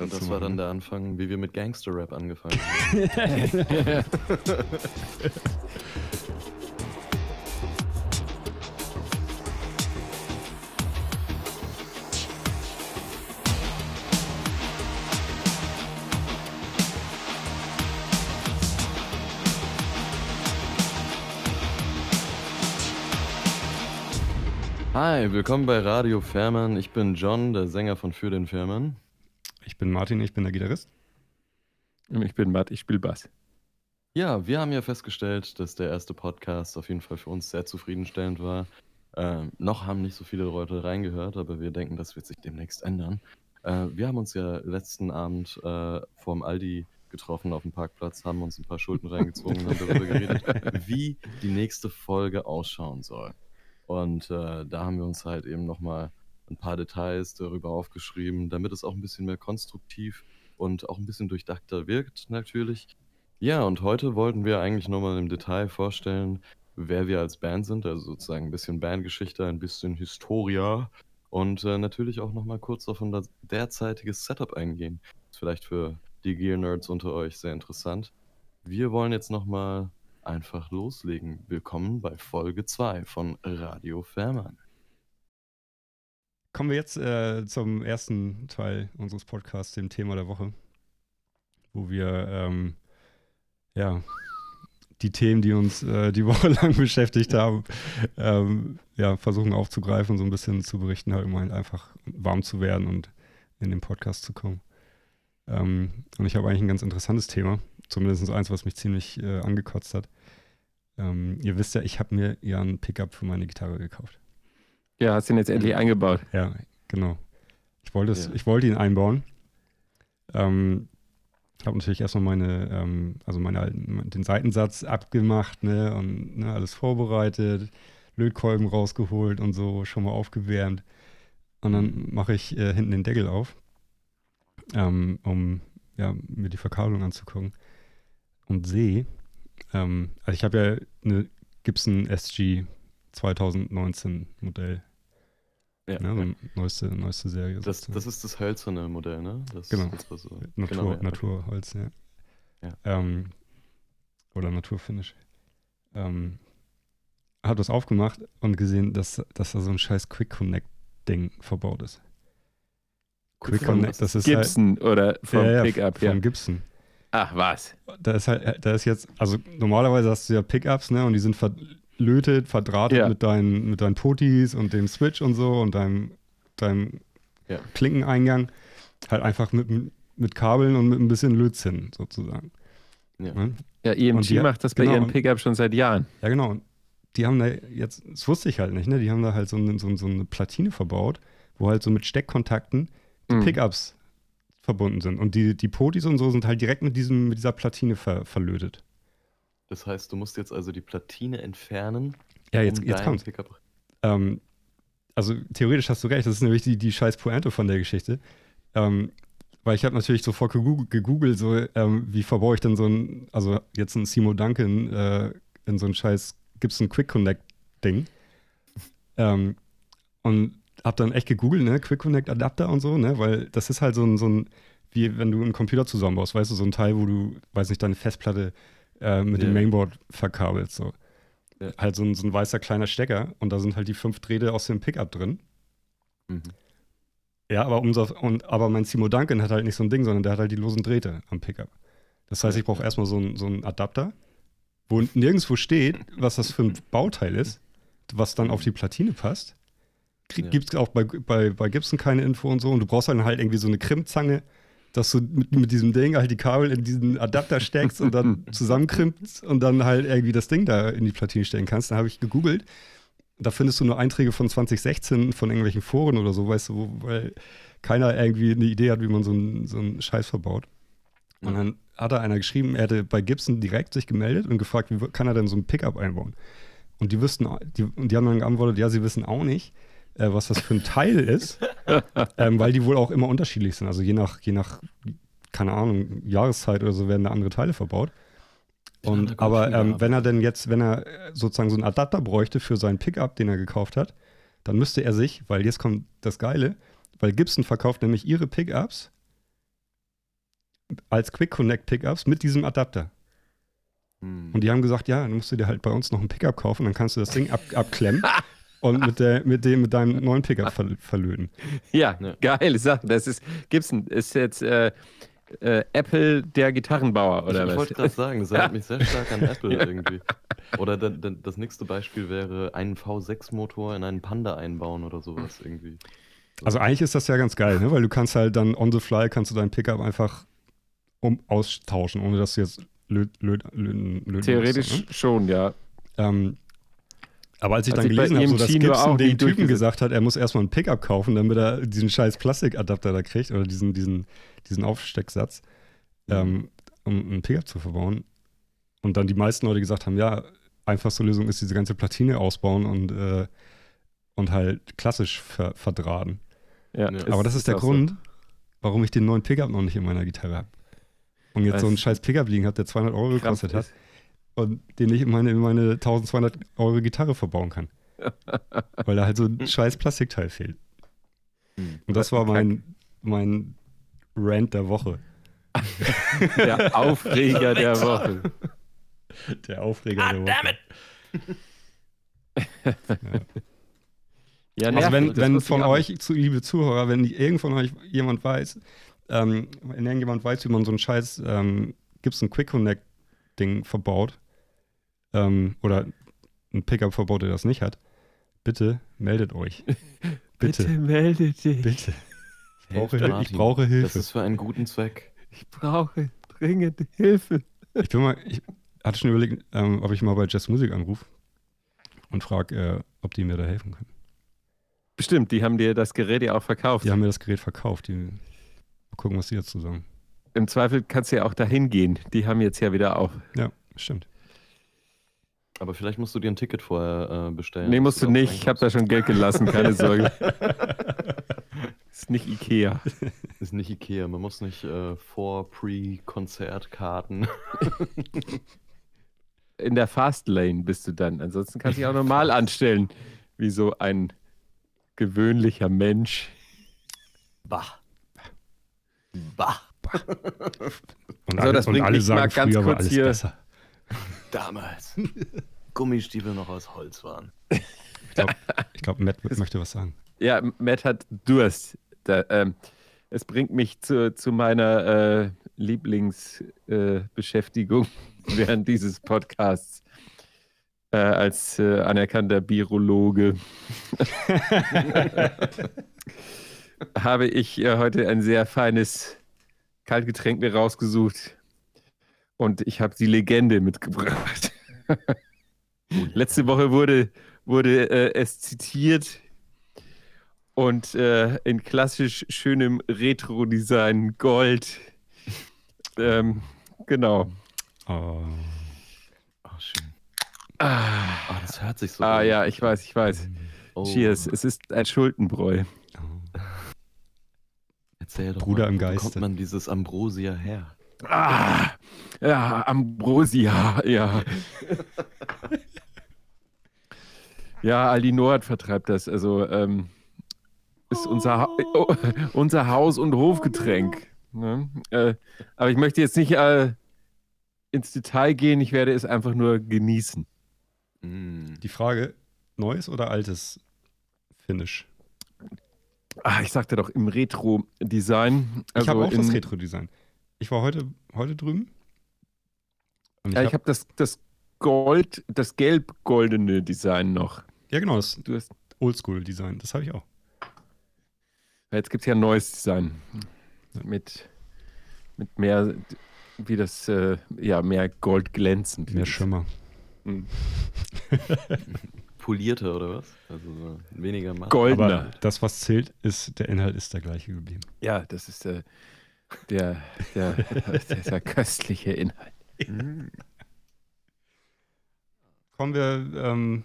Und das war dann der Anfang, wie wir mit Gangster-Rap angefangen haben. Hi, willkommen bei Radio Fährmann. Ich bin John, der Sänger von Für den Fährmann. Ich bin Martin, ich bin der Gitarrist. Und ich bin Matt, ich spiele Bass. Ja, wir haben ja festgestellt, dass der erste Podcast auf jeden Fall für uns sehr zufriedenstellend war. Ähm, noch haben nicht so viele Leute reingehört, aber wir denken, das wird sich demnächst ändern. Äh, wir haben uns ja letzten Abend äh, vorm Aldi getroffen auf dem Parkplatz, haben uns ein paar Schulden reingezogen und darüber geredet, wie die nächste Folge ausschauen soll. Und äh, da haben wir uns halt eben nochmal ein paar Details darüber aufgeschrieben, damit es auch ein bisschen mehr konstruktiv und auch ein bisschen durchdachter wirkt, natürlich. Ja, und heute wollten wir eigentlich nochmal im Detail vorstellen, wer wir als Band sind, also sozusagen ein bisschen Bandgeschichte, ein bisschen Historia und äh, natürlich auch nochmal kurz auf unser derzeitiges Setup eingehen. Ist vielleicht für die Gear-Nerds unter euch sehr interessant. Wir wollen jetzt nochmal einfach loslegen. Willkommen bei Folge 2 von Radio Fährmann. Kommen wir jetzt äh, zum ersten Teil unseres Podcasts, dem Thema der Woche, wo wir ähm, ja die Themen, die uns äh, die Woche lang beschäftigt haben, ähm, ja, versuchen aufzugreifen, so ein bisschen zu berichten, halt, um halt einfach warm zu werden und in den Podcast zu kommen. Ähm, und ich habe eigentlich ein ganz interessantes Thema, zumindest eins, was mich ziemlich äh, angekotzt hat. Ähm, ihr wisst ja, ich habe mir ja ein Pickup für meine Gitarre gekauft. Ja, hast du ihn jetzt endlich eingebaut. Ja, genau. Ich wollte, es, ja. ich wollte ihn einbauen. Ähm, habe natürlich erstmal meine, ähm, also meine, den Seitensatz abgemacht, ne, und ne, alles vorbereitet, Lötkolben rausgeholt und so, schon mal aufgewärmt. Und dann mache ich äh, hinten den Deckel auf, ähm, um ja, mir die Verkabelung anzugucken. Und sehe, ähm, also ich habe ja eine Gibson SG 2019 Modell. Ja. Ne, so neueste, neueste Serie. Das, das ist das hölzerne Modell, ne? Das, genau. Das so. Natur, genau, ja. Naturholz, ja. ja. Ähm, oder Naturfinish. Ähm, habe das aufgemacht und gesehen, dass, dass da so ein scheiß Quick Connect-Ding verbaut ist. Quick von Connect, das ist Gibson halt, oder vom ja, Pickup, ja. Von Gibson. Ach, was? Da ist halt, da ist jetzt, also normalerweise hast du ja Pickups, ne, und die sind verlötet, verdrahtet ja. mit, deinen, mit deinen Potis und dem Switch und so und deinem, deinem ja. Klinkeneingang. Halt einfach mit, mit Kabeln und mit ein bisschen Lötzinn sozusagen. Ja, ne? ja EMG die, macht das bei genau, ihren Pickup schon seit Jahren. Ja, genau. Die haben da jetzt, das wusste ich halt nicht, ne? Die haben da halt so, eine, so, so eine Platine verbaut, wo halt so mit Steckkontakten die mhm. Pickups verbunden sind. Und die, die Potis und so sind halt direkt mit, diesem, mit dieser Platine ver, verlötet. Das heißt, du musst jetzt also die Platine entfernen. Ja, jetzt, um jetzt kommt. Ähm, also theoretisch hast du recht, das ist nämlich die, die scheiß Pointe von der Geschichte. Ähm, weil ich habe natürlich sofort gegoogelt, gegoogelt so, ähm, wie verbaue ich denn so ein, also jetzt ein Simo Duncan äh, in so ein scheiß Gibson Quick Connect Ding. Ähm, und habe dann echt gegoogelt, ne, Quick Connect Adapter und so, ne, weil das ist halt so ein, so ein, wie wenn du einen Computer zusammenbaust, weißt du, so ein Teil, wo du, weiß nicht, deine Festplatte äh, mit ja. dem Mainboard verkabelst, so. Ja. Halt so ein, so ein weißer kleiner Stecker und da sind halt die fünf Drähte aus dem Pickup drin. Mhm. Ja, aber unser, und, aber mein Simo Duncan hat halt nicht so ein Ding, sondern der hat halt die losen Drähte am Pickup. Das heißt, ich brauche erstmal so einen so Adapter, wo nirgendwo steht, was das für ein Bauteil ist, was dann auf die Platine passt. Ja. Gibt es auch bei, bei, bei Gibson keine Info und so. Und du brauchst dann halt irgendwie so eine Krimmzange, dass du mit, mit diesem Ding halt die Kabel in diesen Adapter steckst und dann zusammenkrimmst und dann halt irgendwie das Ding da in die Platine stellen kannst. Da habe ich gegoogelt. Da findest du nur Einträge von 2016 von irgendwelchen Foren oder so, weißt du, weil keiner irgendwie eine Idee hat, wie man so einen, so einen Scheiß verbaut. Und dann hat da einer geschrieben, er hätte bei Gibson direkt sich gemeldet und gefragt, wie kann er denn so ein Pickup einbauen? Und die wüssten, die, die haben dann geantwortet, ja, sie wissen auch nicht äh, was das für ein Teil ist, ähm, weil die wohl auch immer unterschiedlich sind. Also je nach, je nach, keine Ahnung, Jahreszeit oder so werden da andere Teile verbaut. Und, aber ähm, wenn er denn jetzt, wenn er äh, sozusagen so einen Adapter bräuchte für seinen Pickup, den er gekauft hat, dann müsste er sich, weil jetzt kommt das Geile, weil Gibson verkauft nämlich ihre Pickups als Quick Connect Pickups mit diesem Adapter. Hm. Und die haben gesagt, ja, dann musst du dir halt bei uns noch ein Pickup kaufen, dann kannst du das Ding ab, abklemmen und mit, der, mit, dem, mit deinem neuen Pickup ver verlöten. Ja, ja, geile Sache. Das ist, Gibson ist jetzt äh, äh, Apple der Gitarrenbauer, oder ich, was? Ich wollte gerade sagen, das erinnert mich sehr stark an Apple irgendwie. Oder da, da, das nächste Beispiel wäre einen V6-Motor in einen Panda einbauen oder sowas irgendwie. Also eigentlich ist das ja ganz geil, ne? weil du kannst halt dann on the fly kannst du dein Pickup einfach um, austauschen, ohne dass du jetzt löt, löt, löt, löt Theoretisch musst, ne? schon, ja. Ähm, aber als ich als dann ich gelesen habe, so, dass Gibson den Typen gesagt hat, er muss erstmal ein Pickup kaufen, damit er diesen scheiß Plastikadapter da kriegt oder diesen, diesen, diesen Aufstecksatz, mhm. ähm, um ein Pickup zu verbauen. Und dann die meisten Leute gesagt haben, ja, einfachste Lösung ist diese ganze Platine ausbauen und, äh, und halt klassisch ver verdrahten. Ja, aber das ist, ist der Grund, so. warum ich den neuen Pickup noch nicht in meiner Gitarre habe. Und jetzt Was? so einen scheiß Pickup liegen hat, der 200 Euro gekostet hat und den ich in meine, in meine 1200 Euro Gitarre verbauen kann. Weil da halt so ein scheiß Plastikteil fehlt. Hm. Und das war mein, mein Rant der Woche. Der Aufreger der Woche. Der Aufreger ah, der Woche. ja. Ja, also wenn, wenn von euch, zu, liebe Zuhörer, wenn irgend von euch jemand weiß, ähm, wenn irgendjemand weiß, wie man so ein scheiß ähm, Gibson Quick Connect Ding verbaut, ähm, oder ein Pickup verbaut, der das nicht hat, bitte meldet euch. Bitte, bitte meldet dich. Bitte. Ich brauche, ich brauche Hilfe. Das ist für einen guten Zweck. Ich brauche dringend Hilfe. Ich bin mal, ich hatte schon überlegt, ähm, ob ich mal bei Jazz Music anrufe und frage, äh, ob die mir da helfen können. Bestimmt, die haben dir das Gerät ja auch verkauft. Die haben mir das Gerät verkauft. Die, mal gucken, was die dazu sagen. Im Zweifel kannst du ja auch dahin gehen. Die haben jetzt ja wieder auf. Ja, stimmt. Aber vielleicht musst du dir ein Ticket vorher äh, bestellen. Nee, musst du nicht. Ich habe da schon Geld gelassen, keine Sorge. ist nicht Ikea. Ist nicht Ikea. Man muss nicht äh, vor Pre-Konzertkarten. In der Fastlane bist du dann. Ansonsten kannst du dich auch normal anstellen, wie so ein gewöhnlicher Mensch. Bah. Bah. Und, alle, so, und alle sagen, früher war alles hier, besser. Damals. Gummistiefel noch aus Holz waren. Ich glaube, glaub, Matt möchte was sagen. Ja, Matt hat Durst. Da, ähm, es bringt mich zu, zu meiner äh, Lieblingsbeschäftigung äh, während dieses Podcasts äh, als äh, anerkannter Birologe. habe ich äh, heute ein sehr feines Kaltgetränk mir rausgesucht und ich habe die Legende mitgebracht. Letzte Woche wurde, wurde äh, es zitiert und äh, in klassisch schönem Retro-Design Gold. Ähm, genau. Oh. oh schön. Ah. Oh, das hört sich so Ah, an. ja, ich weiß, ich weiß. Oh. Cheers. Es ist ein Schuldenbräu. Oh. Erzähl doch Bruder mal, im Geiste. Wo kommt man dieses Ambrosia her? Ah, ja, Ambrosia, ja. ja, Aldi Nord vertreibt das. Also ähm, ist unser, oh, unser Haus- und Hofgetränk. Ne? Äh, aber ich möchte jetzt nicht äh, ins Detail gehen, ich werde es einfach nur genießen. Mm. Die Frage, neues oder altes Finish? Ah, ich sagte doch im Retro-Design. Also ich habe auch das Retro-Design. Ich war heute, heute drüben. ja, ich habe hab das, das Gold, das gelb-goldene Design noch. Ja, genau, das du hast Oldschool-Design, das habe ich auch. Jetzt gibt es ja ein neues Design. Mit, mit mehr, wie das, äh, ja, mehr Gold glänzend. Mehr Schimmer. Mhm. Polierter oder was? Also so weniger Matt. Goldener. Aber das, was zählt, ist, der Inhalt ist der gleiche geblieben. Ja, das ist äh, der, der, dieser köstliche Inhalt. Kommen wir ähm,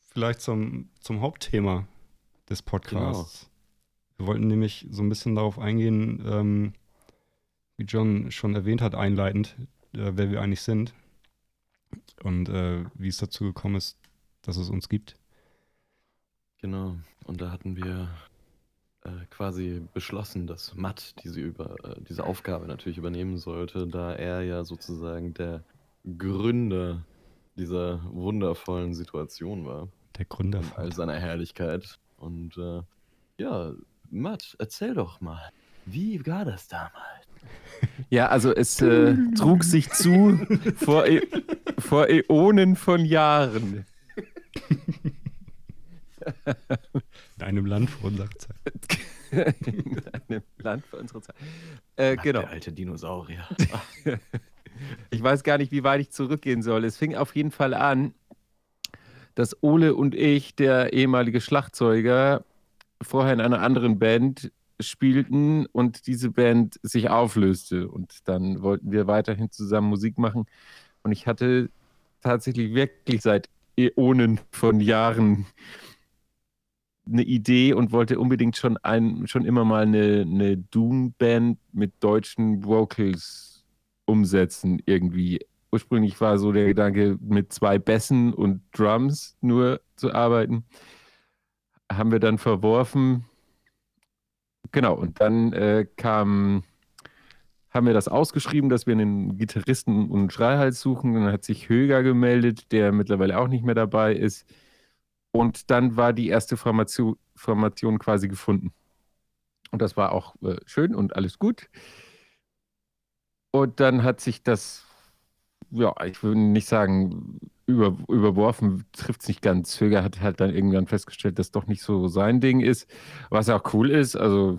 vielleicht zum, zum Hauptthema des Podcasts. Genau. Wir wollten nämlich so ein bisschen darauf eingehen, ähm, wie John schon erwähnt hat, einleitend, äh, wer wir eigentlich sind und äh, wie es dazu gekommen ist, dass es uns gibt. Genau, und da hatten wir quasi beschlossen, dass Matt diese, über, äh, diese Aufgabe natürlich übernehmen sollte, da er ja sozusagen der Gründer dieser wundervollen Situation war. Der Gründer von all seiner Herrlichkeit. Und äh, ja, Matt, erzähl doch mal, wie war das damals? Ja, also es äh, trug sich zu vor, e vor Äonen von Jahren. In einem Land vor unserer Zeit. In einem Land vor unserer Zeit. Äh, genau. Der alte Dinosaurier. ich weiß gar nicht, wie weit ich zurückgehen soll. Es fing auf jeden Fall an, dass Ole und ich, der ehemalige Schlagzeuger, vorher in einer anderen Band spielten und diese Band sich auflöste. Und dann wollten wir weiterhin zusammen Musik machen. Und ich hatte tatsächlich wirklich seit Äonen von Jahren eine Idee und wollte unbedingt schon ein, schon immer mal eine, eine Doom-Band mit deutschen Vocals umsetzen irgendwie. Ursprünglich war so der Gedanke, mit zwei Bässen und Drums nur zu arbeiten. Haben wir dann verworfen. Genau, und dann äh, kam, haben wir das ausgeschrieben, dass wir einen Gitarristen und Schreihals suchen. Dann hat sich Höger gemeldet, der mittlerweile auch nicht mehr dabei ist. Und dann war die erste Formation, Formation quasi gefunden. Und das war auch äh, schön und alles gut. Und dann hat sich das, ja, ich würde nicht sagen, über, überworfen, trifft es nicht ganz. Höger hat halt dann irgendwann festgestellt, dass doch nicht so sein Ding ist, was auch cool ist. Also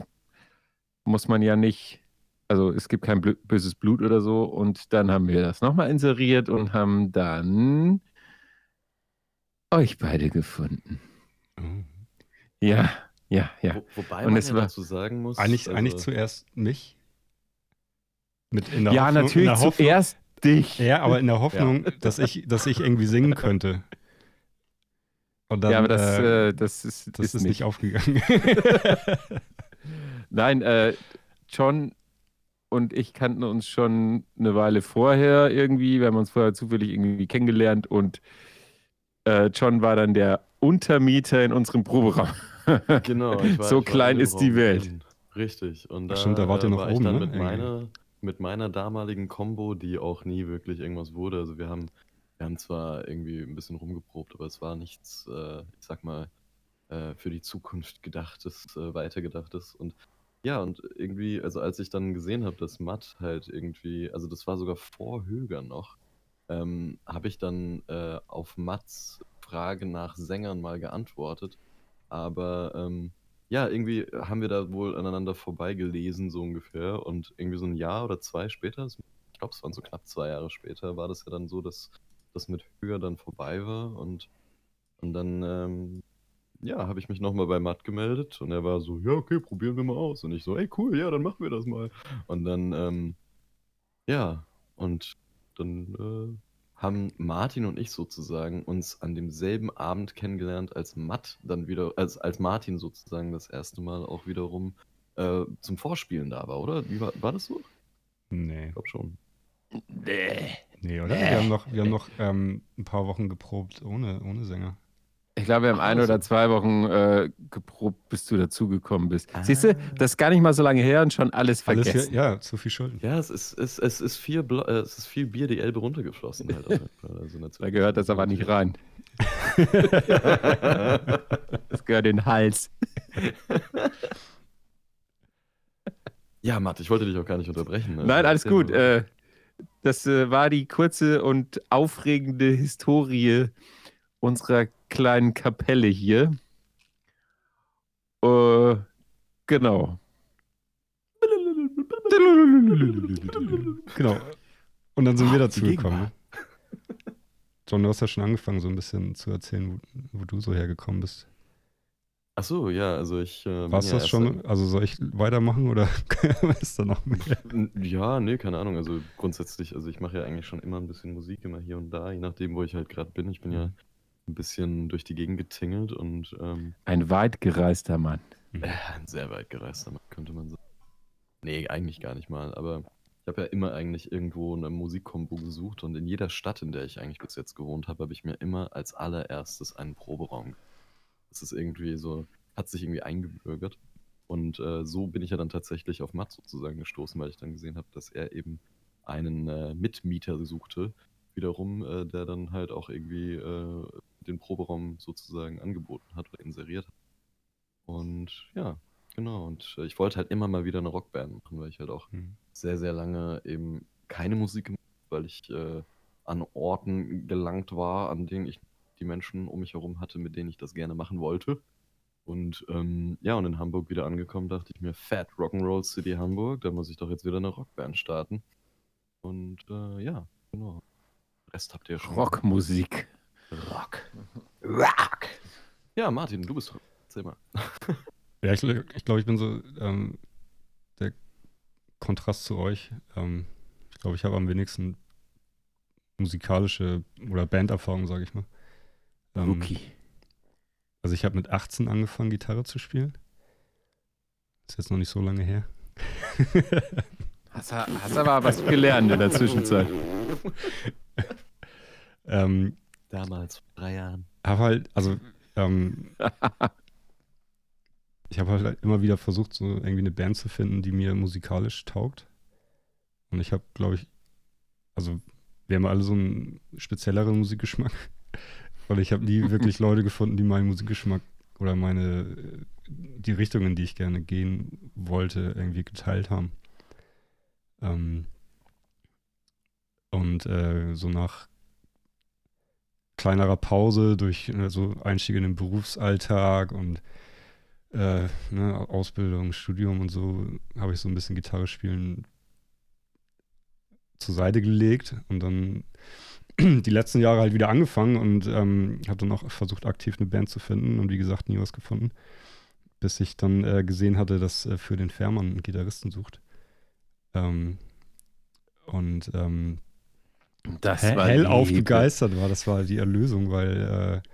muss man ja nicht, also es gibt kein böses Blut oder so. Und dann haben wir das nochmal inseriert und haben dann euch beide gefunden. Mhm. Ja, ja, ja. Wo, wobei Und man ja dazu sagen muss. Eigentlich, also, eigentlich zuerst mich. Mit in der ja, Hoffnung, natürlich Hoffnung, zuerst dich. Ja, aber in der Hoffnung, ja. dass, ich, dass ich irgendwie singen könnte. Dann, ja, aber das, äh, äh, das ist, das ist, ist nicht. nicht aufgegangen. Nein, äh, John und ich kannten uns schon eine Weile vorher irgendwie. Wir haben uns vorher zufällig irgendwie kennengelernt und äh, John war dann der Untermieter in unserem Proberaum. genau. War, so klein ist die Welt. Richtig. Und da, Stimmt, da wart ihr noch war oben, ich dann ne? mit, meiner, mit meiner damaligen Combo, die auch nie wirklich irgendwas wurde. Also wir haben, wir haben zwar irgendwie ein bisschen rumgeprobt, aber es war nichts, äh, ich sag mal, äh, für die Zukunft gedachtes, äh, weitergedachtes. Und ja, und irgendwie, also als ich dann gesehen habe, dass Matt halt irgendwie, also das war sogar vor Höger noch, ähm, habe ich dann äh, auf Mats Frage nach Sängern mal geantwortet. Aber ähm, ja, irgendwie haben wir da wohl aneinander vorbeigelesen, so ungefähr. Und irgendwie so ein Jahr oder zwei später, ich glaube, es waren so knapp zwei Jahre später, war das ja dann so, dass das mit Höher dann vorbei war. Und, und dann, ähm, ja, habe ich mich nochmal bei Matt gemeldet und er war so, ja, okay, probieren wir mal aus. Und ich so, ey, cool, ja, dann machen wir das mal. Und dann, ähm, ja, und dann äh, haben Martin und ich sozusagen uns an demselben Abend kennengelernt, als Matt dann wieder, als, als Martin sozusagen das erste Mal auch wiederum äh, zum Vorspielen da war, oder? Wie war, war das so? Nee. Ich glaube schon. Nee. Nee, oder? Wir haben noch, wir haben noch ähm, ein paar Wochen geprobt ohne, ohne Sänger. Ich glaube, wir haben ein oder zwei Wochen äh, geprobt, bis du dazugekommen bist. Ah. Siehst du, das ist gar nicht mal so lange her und schon alles vergessen. Alles hier, ja, zu viel Schulden. Ja, es ist, es, es ist, viel, Bla äh, es ist viel Bier die Elbe runtergeflossen. Halt also da gehört das aber nicht rein. das gehört in den Hals. ja, Matt, ich wollte dich auch gar nicht unterbrechen. Ne? Nein, alles gut. Äh, das äh, war die kurze und aufregende Historie unserer kleinen Kapelle hier. Äh, genau. Genau. Und dann sind wir dazu gekommen. Ne? John, du hast ja schon angefangen, so ein bisschen zu erzählen, wo, wo du so hergekommen bist. Ach so, ja, also ich. Äh, Warst ja das schon? Also soll ich weitermachen oder ist da noch mehr? Ja, nee, keine Ahnung. Also grundsätzlich, also ich mache ja eigentlich schon immer ein bisschen Musik, immer hier und da, je nachdem, wo ich halt gerade bin. Ich bin ja ein bisschen durch die Gegend getingelt und. Ähm, ein weit gereister Mann. Äh, ein sehr weit gereister Mann, könnte man sagen. Nee, eigentlich gar nicht mal, aber ich habe ja immer eigentlich irgendwo eine Musikkombo gesucht und in jeder Stadt, in der ich eigentlich bis jetzt gewohnt habe, habe ich mir immer als allererstes einen Proberaum. Das ist irgendwie so, hat sich irgendwie eingebürgert. Und äh, so bin ich ja dann tatsächlich auf Matt sozusagen gestoßen, weil ich dann gesehen habe, dass er eben einen äh, Mitmieter suchte, wiederum, äh, der dann halt auch irgendwie äh, den Proberaum sozusagen angeboten hat oder inseriert hat. Und ja, genau. Und äh, ich wollte halt immer mal wieder eine Rockband machen, weil ich halt auch mhm. sehr, sehr lange eben keine Musik gemacht habe, weil ich äh, an Orten gelangt war, an denen ich die Menschen um mich herum hatte, mit denen ich das gerne machen wollte. Und ähm, ja, und in Hamburg wieder angekommen, dachte ich mir, Fat Rock'n'Roll City Hamburg, da muss ich doch jetzt wieder eine Rockband starten. Und äh, ja, genau. Rest habt ihr schon. Rockmusik. Rock. Rock. Ja, Martin, du bist. Erzähl mal. ja, ich, ich glaube, ich bin so ähm, der Kontrast zu euch. Ähm, ich glaube, ich habe am wenigsten musikalische oder Banderfahrung, sage ich mal. Ähm, Rookie. Also ich habe mit 18 angefangen, Gitarre zu spielen. Ist jetzt noch nicht so lange her. hast, hast aber was gelernt in der Zwischenzeit. ähm, Damals, vor drei Jahren. Habe halt, also ähm, ich habe halt immer wieder versucht, so irgendwie eine Band zu finden, die mir musikalisch taugt. Und ich habe, glaube ich, also wir haben alle so einen spezielleren Musikgeschmack. Weil ich habe nie wirklich Leute gefunden, die meinen Musikgeschmack oder meine die Richtung, in die ich gerne gehen wollte, irgendwie geteilt haben. Ähm, und äh, so nach kleinerer Pause durch äh, so Einstieg in den Berufsalltag und äh, ne, Ausbildung, Studium und so, habe ich so ein bisschen Gitarre spielen zur Seite gelegt und dann die letzten Jahre halt wieder angefangen und ähm, habe dann auch versucht, aktiv eine Band zu finden und wie gesagt, nie was gefunden. Bis ich dann äh, gesehen hatte, dass äh, für den Fährmann einen Gitarristen sucht. Ähm, und ähm, das he war hellauf begeistert war. Das war die Erlösung, weil äh,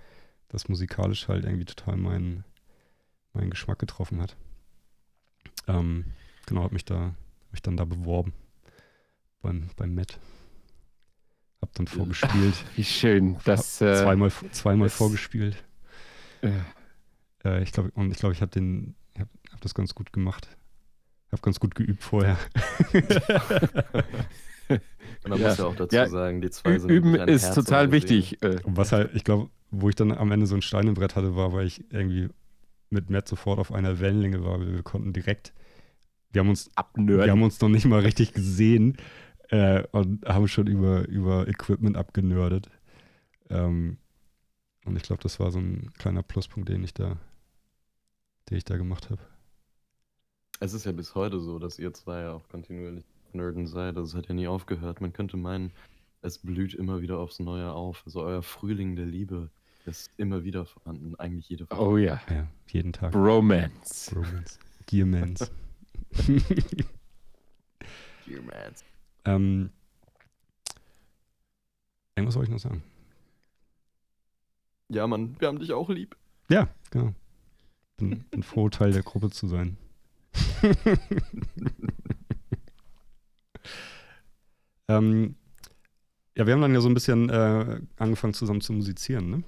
das musikalisch halt irgendwie total meinen, meinen Geschmack getroffen hat. Ähm, genau, habe mich da, hab mich dann da beworben beim, beim Met. Hab dann vorgespielt. Ach, wie schön. Das, äh, zweimal zweimal das, vorgespielt. Äh, ich glaube, und ich glaube, ich habe den, hab, hab das ganz gut gemacht. Habe ganz gut geübt vorher. Und man ja. muss ja auch dazu ja. sagen, die zwei sind. Üben ist Herz total wichtig. Äh. Und was halt, ich glaube, wo ich dann am Ende so ein Stein im Brett hatte, war, weil ich irgendwie mit Matt sofort auf einer Wellenlänge war. Wir konnten direkt, wir haben uns abnörden. Wir haben uns noch nicht mal richtig gesehen äh, und haben schon über, über Equipment abgenördet. Ähm, und ich glaube, das war so ein kleiner Pluspunkt, den ich da, den ich da gemacht habe. Es ist ja bis heute so, dass ihr zwei ja auch kontinuierlich Nerden seid. Das hat ja nie aufgehört. Man könnte meinen, es blüht immer wieder aufs Neue auf. Also euer Frühling der Liebe ist immer wieder vorhanden. Eigentlich jede Woche. Oh ja. Ja, jeden Tag. Bromance. Bromance. Gearmans. Gearmans. Ähm, irgendwas soll ich noch sagen? Ja, Mann, wir haben dich auch lieb. Ja, genau. Bin, bin froh, Teil der Gruppe zu sein. ähm, ja, wir haben dann ja so ein bisschen äh, angefangen zusammen zu musizieren, ne?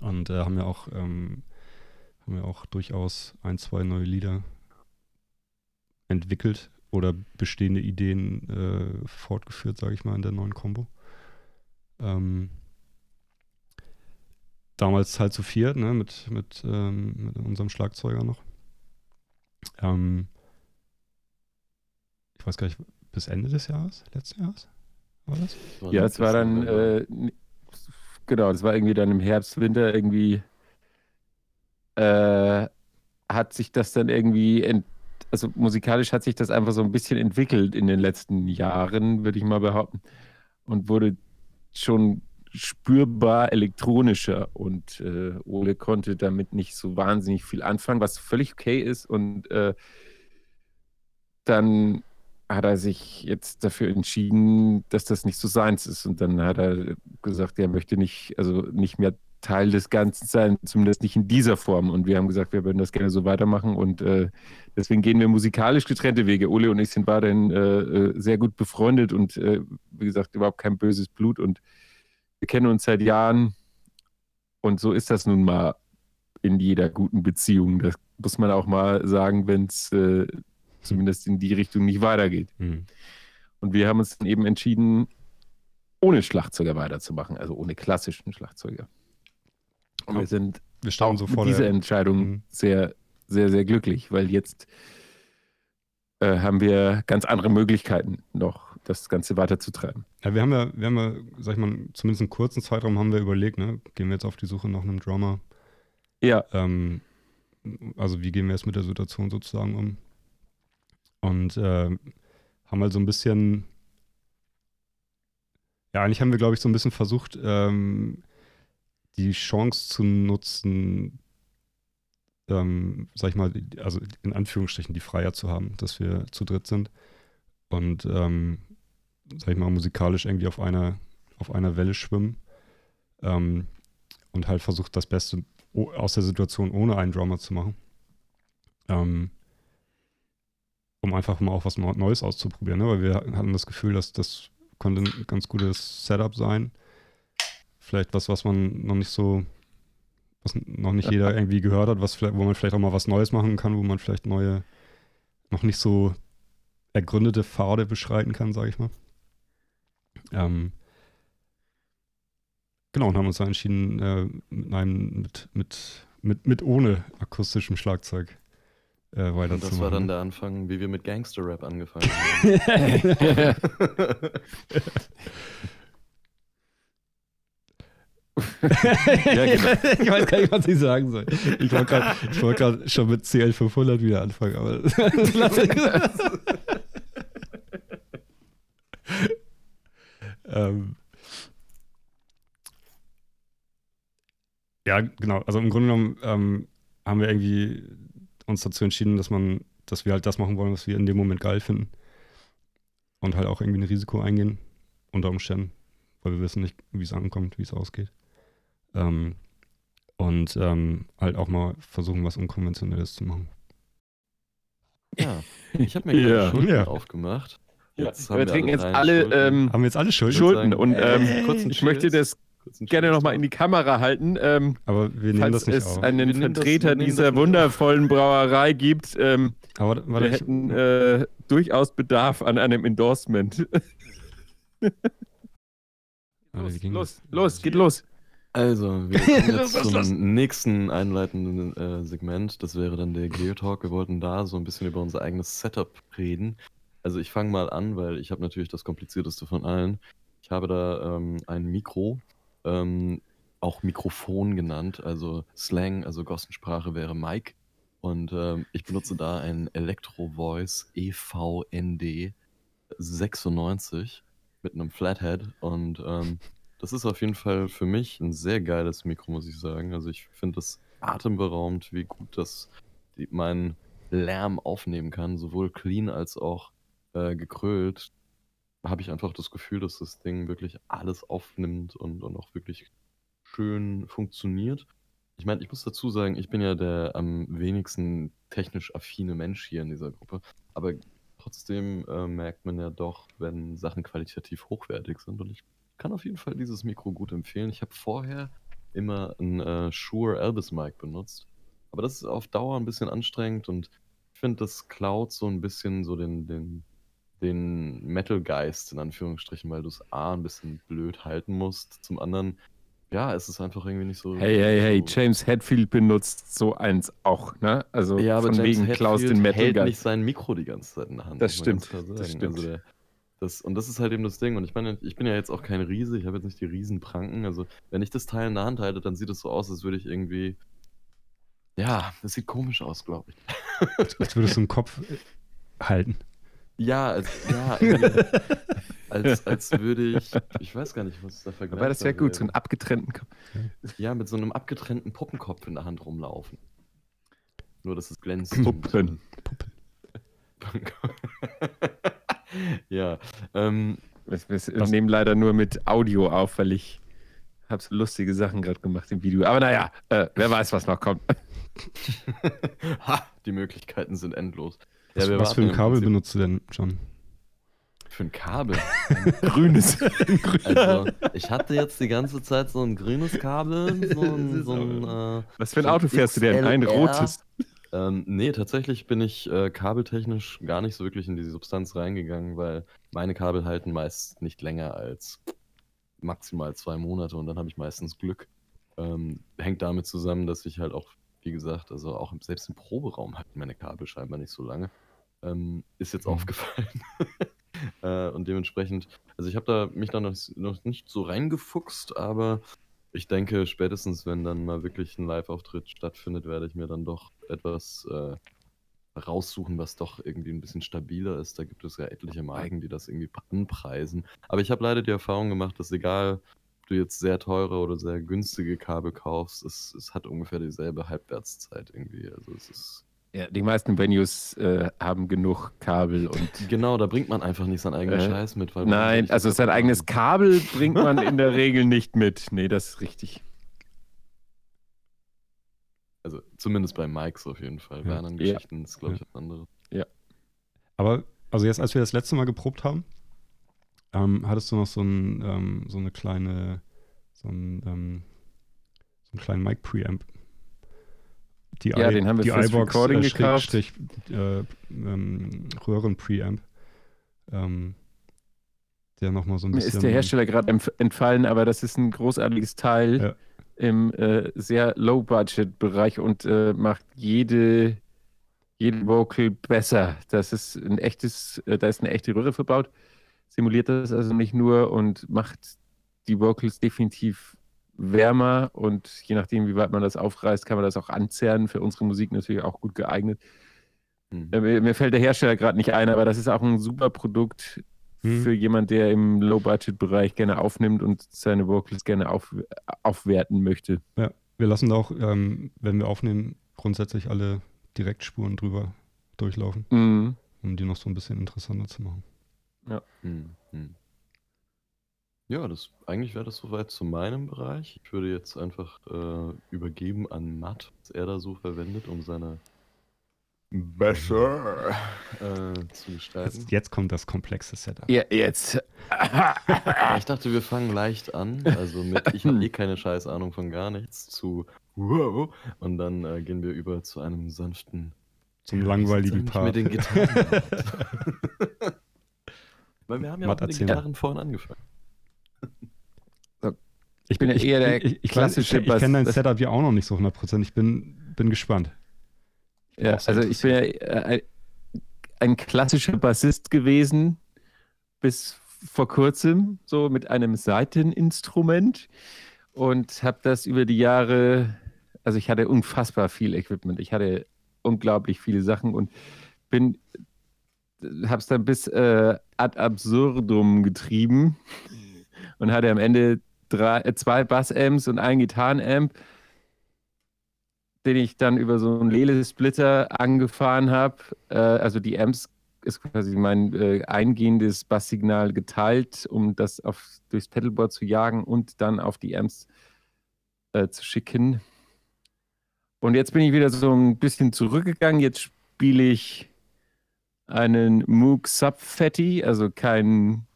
Und äh, haben ja auch ähm, haben ja auch durchaus ein, zwei neue Lieder entwickelt oder bestehende Ideen äh, fortgeführt, sage ich mal, in der neuen Combo. Ähm, damals halt zu viert, ne, mit, mit, ähm, mit unserem Schlagzeuger noch. Ähm, ich weiß gar nicht, bis Ende des Jahres, letzten Jahres? War das? Ja, es war dann, äh, genau, das war irgendwie dann im Herbst, Winter irgendwie, äh, hat sich das dann irgendwie ent also musikalisch hat sich das einfach so ein bisschen entwickelt in den letzten Jahren, würde ich mal behaupten. Und wurde schon spürbar elektronischer. Und äh, Ole konnte damit nicht so wahnsinnig viel anfangen, was völlig okay ist. Und äh, dann hat er sich jetzt dafür entschieden, dass das nicht so seins ist. Und dann hat er gesagt, er möchte nicht, also nicht mehr Teil des Ganzen sein, zumindest nicht in dieser Form. Und wir haben gesagt, wir würden das gerne so weitermachen. Und äh, deswegen gehen wir musikalisch getrennte Wege. Ole und ich sind weiterhin äh, äh, sehr gut befreundet und äh, wie gesagt, überhaupt kein böses Blut. Und wir kennen uns seit Jahren. Und so ist das nun mal. in jeder guten Beziehung. Das muss man auch mal sagen, wenn es äh, zumindest in die Richtung nicht weitergeht. Mhm. Und wir haben uns dann eben entschieden, ohne Schlagzeuger weiterzumachen, also ohne klassischen Schlagzeuger. Und ja, wir sind wir auch so mit dieser Entscheidung mhm. sehr, sehr, sehr glücklich, weil jetzt äh, haben wir ganz andere Möglichkeiten noch, das Ganze weiterzutreiben. Ja, wir haben ja, wir haben ja, sag ich mal, zumindest einen kurzen Zeitraum haben wir überlegt, ne? Gehen wir jetzt auf die Suche nach einem Drummer? Ja. Ähm, also wie gehen wir jetzt mit der Situation sozusagen um? Und äh, haben halt so ein bisschen, ja, eigentlich haben wir, glaube ich, so ein bisschen versucht, ähm, die Chance zu nutzen, ähm, sag ich mal, also in Anführungsstrichen die Freiheit zu haben, dass wir zu dritt sind und, ähm, sag ich mal, musikalisch irgendwie auf einer, auf einer Welle schwimmen ähm, und halt versucht, das Beste aus der Situation ohne einen Drummer zu machen. Ähm, um einfach mal auch was Neues auszuprobieren, ne? weil wir hatten das Gefühl, dass das könnte ein ganz gutes Setup sein. Vielleicht was, was man noch nicht so, was noch nicht jeder irgendwie gehört hat, was wo man vielleicht auch mal was Neues machen kann, wo man vielleicht neue, noch nicht so ergründete Pfade beschreiten kann, sage ich mal. Ähm, genau, und haben uns da entschieden, äh, mit einem, mit, mit, mit, mit ohne akustischem Schlagzeug äh, weiterzumachen. Und das war dann der Anfang, wie wir mit Gangster-Rap angefangen haben. ja, genau. ich weiß gar nicht, was ich sagen soll. Ich wollte gerade wollt schon mit CL500 wieder anfangen, aber das lasse ich. ähm, ja, genau. Also im Grunde genommen ähm, haben wir irgendwie uns dazu entschieden, dass man, dass wir halt das machen wollen, was wir in dem Moment geil finden. Und halt auch irgendwie ein Risiko eingehen, unter Umständen, weil wir wissen nicht, wie es ankommt, wie es ausgeht. Ähm, und ähm, halt auch mal versuchen, was Unkonventionelles zu machen. Ja, ich habe mir ja. Schulden ja. aufgemacht. Jetzt wir trinken jetzt alle, ähm, haben wir jetzt alle Schulden. Schulden. Und ähm, ich möchte das gerne nochmal in die Kamera halten. Ähm, Aber wir nehmen das nicht es auf. einen Vertreter das, dieser wundervollen Brauerei gibt. Ähm, Aber, wir hätten äh, durchaus Bedarf an einem Endorsement. los, los, los, geht los. Also, wir kommen jetzt zum nächsten einleitenden äh, Segment. Das wäre dann der Geotalk. Wir wollten da so ein bisschen über unser eigenes Setup reden. Also ich fange mal an, weil ich habe natürlich das komplizierteste von allen. Ich habe da ähm, ein Mikro, ähm, auch Mikrofon genannt, also Slang, also Gossensprache wäre Mike. Und ähm, ich benutze da ein Electro Voice EVND 96 mit einem Flathead. Und ähm, das ist auf jeden Fall für mich ein sehr geiles Mikro, muss ich sagen. Also ich finde es atemberaubend, wie gut das die, meinen Lärm aufnehmen kann, sowohl clean als auch äh, gekrölt habe ich einfach das Gefühl, dass das Ding wirklich alles aufnimmt und, und auch wirklich schön funktioniert. Ich meine, ich muss dazu sagen, ich bin ja der am wenigsten technisch affine Mensch hier in dieser Gruppe, aber trotzdem äh, merkt man ja doch, wenn Sachen qualitativ hochwertig sind und ich kann auf jeden Fall dieses Mikro gut empfehlen. Ich habe vorher immer ein äh, Shure Elvis Mic benutzt, aber das ist auf Dauer ein bisschen anstrengend und ich finde, das klaut so ein bisschen so den, den den Metal-Geist in Anführungsstrichen, weil du es A ein bisschen blöd halten musst. Zum anderen, ja, es ist einfach irgendwie nicht so. Hey, hey, hey, so James Hetfield benutzt so eins auch, ne? Also ja, von James wegen Klaus den Metal hält nicht sein Mikro die ganze Zeit in der Hand. Das stimmt. Das stimmt. Also der, das, und das ist halt eben das Ding. Und ich meine, ich bin ja jetzt auch kein Riese, ich habe jetzt nicht die Riesenpranken. Also, wenn ich das Teil in der Hand halte, dann sieht es so aus, als würde ich irgendwie. Ja, das sieht komisch aus, glaube ich. Als würdest du einen Kopf halten. Ja, als, ja als, als würde ich, ich weiß gar nicht, was es da vergleicht. Aber das wäre gut, so einen abgetrennten Kopf. Ja, mit so einem abgetrennten Puppenkopf in der Hand rumlaufen. Nur, dass es glänzt. Puppen. Puppen. ja. Ähm, wir, wir nehmen leider nur mit Audio auf, weil ich habe so lustige Sachen gerade gemacht im Video. Aber naja, äh, wer weiß, was noch kommt. ha, die Möglichkeiten sind endlos. Was, was für ein Kabel benutzt du denn, John? Für ein Kabel. Ein grünes. Also, ich hatte jetzt die ganze Zeit so ein grünes Kabel, so ein. So ein äh, Was für ein Auto fährst du denn? Ein XLR? rotes. ähm, nee, tatsächlich bin ich äh, kabeltechnisch gar nicht so wirklich in die Substanz reingegangen, weil meine Kabel halten meist nicht länger als maximal zwei Monate und dann habe ich meistens Glück. Ähm, hängt damit zusammen, dass ich halt auch, wie gesagt, also auch selbst im Proberaum halten meine Kabel scheinbar nicht so lange. Ähm, ist jetzt Mhm. aufgefallen. äh, und dementsprechend, also ich habe da mich da noch, noch nicht so reingefuchst, aber ich denke, spätestens wenn dann mal wirklich ein Live-Auftritt stattfindet, werde ich mir dann doch etwas äh, raussuchen, was doch irgendwie ein bisschen stabiler ist. Da gibt es ja etliche Marken, die das irgendwie anpreisen. Aber ich habe leider die Erfahrung gemacht, dass egal, ob du jetzt sehr teure oder sehr günstige Kabel kaufst, es, es hat ungefähr dieselbe Halbwertszeit irgendwie. Also es ist Ja, die meisten Venues äh, haben genug Kabel und. genau, da bringt man einfach nicht seinen eigenen Äh, Scheiß mit. Weil man Nein, also sein eigenes Kabel bringt man in der Regel nicht mit. Nee, das ist richtig. Also zumindest bei Mikes auf jeden Fall. Bei Ja. anderen Ja. Geschichten ist, glaube ich, was anderes. Aber, also jetzt, als wir das letzte Mal geprobt haben, ähm, hattest du noch so, ein, ähm, so eine kleine, so, ein, ähm, so einen kleinen Mic-Preamp. Die Ja, den haben wir fürs iBox, Recording äh, gekauft. Schrägstrich, äh, ähm, Röhren-Preamp. Ähm, der nochmal so ein Mir bisschen. ist der Hersteller gerade entfallen, aber das ist ein großartiges Teil Ja. im äh, sehr Low-Budget-Bereich und äh, macht jede, jede Vocal besser. Das ist ein echtes, äh, da ist eine echte Röhre verbaut, simuliert das also nicht nur und macht die Vocals definitiv wärmer und je nachdem, wie weit man das aufreißt, kann man das auch anzerren. Für unsere Musik natürlich auch gut geeignet. Hm. Äh, Mir, mir fällt der Hersteller gerade nicht ein, aber das ist auch ein super Produkt Hm. für jemand, der im Low-Budget-Bereich gerne aufnimmt und seine Vocals gerne auf, aufwerten möchte. Ja, wir lassen da auch, ähm, wenn wir aufnehmen, grundsätzlich alle Direktspuren drüber durchlaufen, Mhm. um die noch so ein bisschen interessanter zu machen. Hm, hm. Ja, das eigentlich wäre das soweit zu meinem Bereich. Ich würde jetzt einfach äh, übergeben an Matt, was er da so verwendet, um seine besser äh, zu gestalten. Jetzt, jetzt kommt das komplexe Setup. Ja, jetzt. Ich dachte, wir fangen leicht an. Also mit ich habe eh keine scheiß Ahnung von gar nichts zu wow. Und dann äh, gehen wir über zu einem sanften Zum langweiligen Part. mit den Gitarren? Weil wir haben ja Matt, mit den. Gitarren vorhin angefangen. Ich bin ja eher der ich, ich, klassische Ich, ich, ich kenne dein Setup ja auch noch nicht so 100%. Ich bin, bin gespannt. Ja, also ich bin ja äh, ein klassischer Bassist gewesen bis vor kurzem, so mit einem Saiteninstrument und habe das über die Jahre, also ich hatte unfassbar viel Equipment, ich hatte unglaublich viele Sachen und bin, habe es dann bis äh, ad absurdum getrieben und hatte am Ende drei, äh, zwei Bassamps und ein Gitarrenamp den ich dann über so einen Lele-Splitter angefahren habe. Äh, also die Amps ist quasi mein äh, eingehendes Basssignal geteilt, um das auf, durchs Pedalboard zu jagen und dann auf die Amps äh, zu schicken. Und jetzt bin ich wieder so ein bisschen zurückgegangen. Jetzt spiele ich einen Moog Subfatty, also kein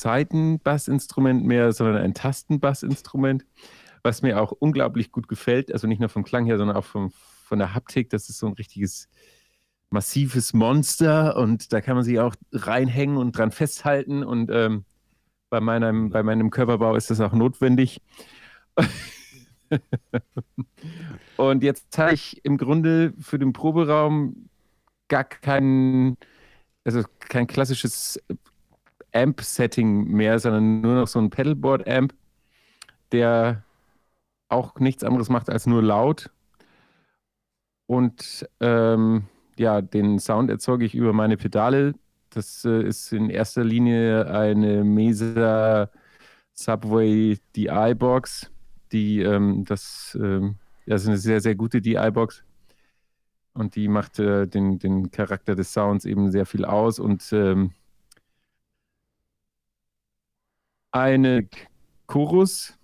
Saitenbassinstrument mehr, sondern ein Tastenbassinstrument was mir auch unglaublich gut gefällt. Also nicht nur vom Klang her, sondern auch vom, von der Haptik. Das ist so ein richtiges massives Monster und da kann man sich auch reinhängen und dran festhalten. Und ähm, bei, meinem, bei meinem Körperbau ist das auch notwendig. und jetzt habe ich im Grunde für den Proberaum gar kein, also kein klassisches Amp-Setting mehr, sondern nur noch so ein Pedalboard-Amp, der auch nichts anderes macht als nur laut. Und ähm, ja, den Sound erzeuge ich über meine Pedale. Das äh, ist in erster Linie eine Mesa Subway DI-Box, die ähm, das, ähm, das ist eine sehr, sehr gute DI-Box. Und die macht äh, den, den Charakter des Sounds eben sehr viel aus. Und ähm, eine Chorus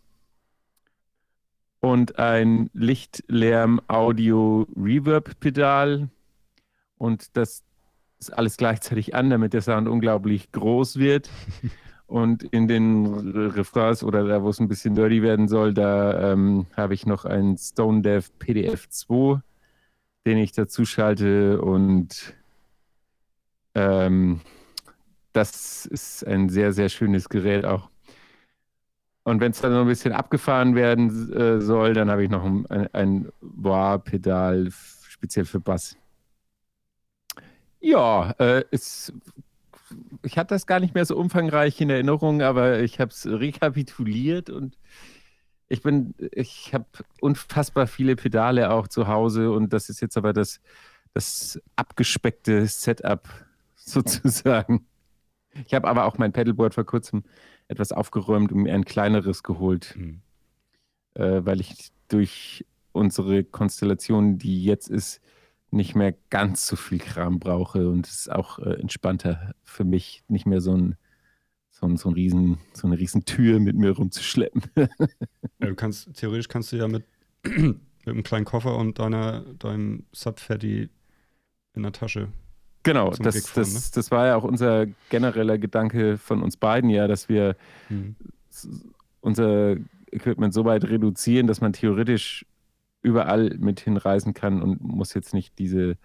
und ein Lichtlärm-Audio-Reverb-Pedal. Und das alles gleichzeitig an, damit der Sound unglaublich groß wird. Und in den Refrains oder da, wo es ein bisschen dirty werden soll, da ähm, habe ich noch einen Stone Dev PDF 2, den ich dazu schalte. Und ähm, das ist ein sehr, sehr schönes Gerät auch. Und wenn es dann noch ein bisschen abgefahren werden äh, soll, dann habe ich noch ein, ein Wah-Pedal speziell für Bass. Ja, äh, es, ich hatte das gar nicht mehr so umfangreich in Erinnerung, aber ich habe es rekapituliert und ich bin, ich habe unfassbar viele Pedale auch zu Hause und das ist jetzt aber das, das abgespeckte Setup sozusagen. Ich habe aber auch mein Pedalboard vor kurzem etwas aufgeräumt und mir ein kleineres geholt, mhm. äh, weil ich durch unsere Konstellation, die jetzt ist, nicht mehr ganz so viel Kram brauche und es ist auch äh, entspannter für mich, nicht mehr so ein so, ein, so, ein riesen, so eine riesen Tür mit mir rumzuschleppen. ja, du kannst, theoretisch kannst du ja mit, mit einem kleinen Koffer und deiner, deinem Subfatty in der Tasche Genau, das, fahren, das, ne? das war ja auch unser genereller Gedanke von uns beiden, ja, dass wir mhm. unser Equipment so weit reduzieren, dass man theoretisch überall mit hinreisen kann und muss jetzt nicht diese